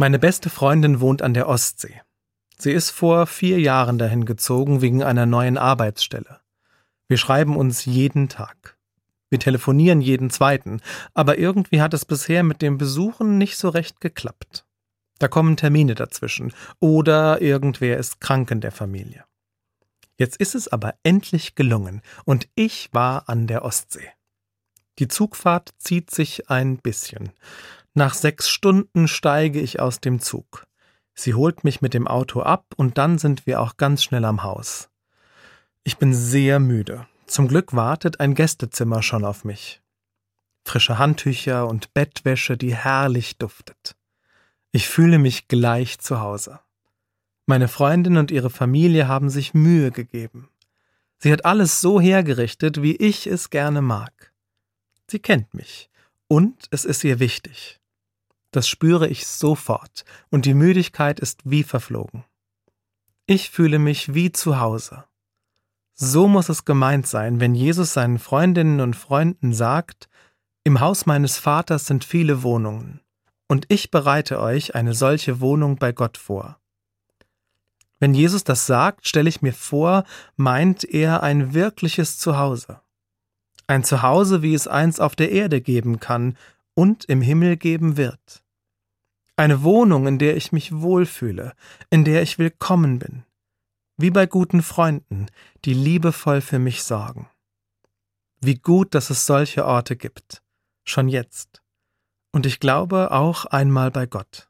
Meine beste Freundin wohnt an der Ostsee. Sie ist vor vier Jahren dahin gezogen wegen einer neuen Arbeitsstelle. Wir schreiben uns jeden Tag. Wir telefonieren jeden zweiten, aber irgendwie hat es bisher mit dem Besuchen nicht so recht geklappt. Da kommen Termine dazwischen oder irgendwer ist krank in der Familie. Jetzt ist es aber endlich gelungen und ich war an der Ostsee. Die Zugfahrt zieht sich ein bisschen. Nach sechs Stunden steige ich aus dem Zug. Sie holt mich mit dem Auto ab und dann sind wir auch ganz schnell am Haus. Ich bin sehr müde. Zum Glück wartet ein Gästezimmer schon auf mich. Frische Handtücher und Bettwäsche, die herrlich duftet. Ich fühle mich gleich zu Hause. Meine Freundin und ihre Familie haben sich Mühe gegeben. Sie hat alles so hergerichtet, wie ich es gerne mag. Sie kennt mich, und es ist ihr wichtig. Das spüre ich sofort, und die Müdigkeit ist wie verflogen. Ich fühle mich wie zu Hause. So muss es gemeint sein, wenn Jesus seinen Freundinnen und Freunden sagt, Im Haus meines Vaters sind viele Wohnungen, und ich bereite euch eine solche Wohnung bei Gott vor. Wenn Jesus das sagt, stelle ich mir vor, meint er ein wirkliches Zuhause. Ein Zuhause, wie es eins auf der Erde geben kann und im Himmel geben wird. Eine Wohnung, in der ich mich wohlfühle, in der ich willkommen bin. Wie bei guten Freunden, die liebevoll für mich sorgen. Wie gut, dass es solche Orte gibt. Schon jetzt. Und ich glaube auch einmal bei Gott.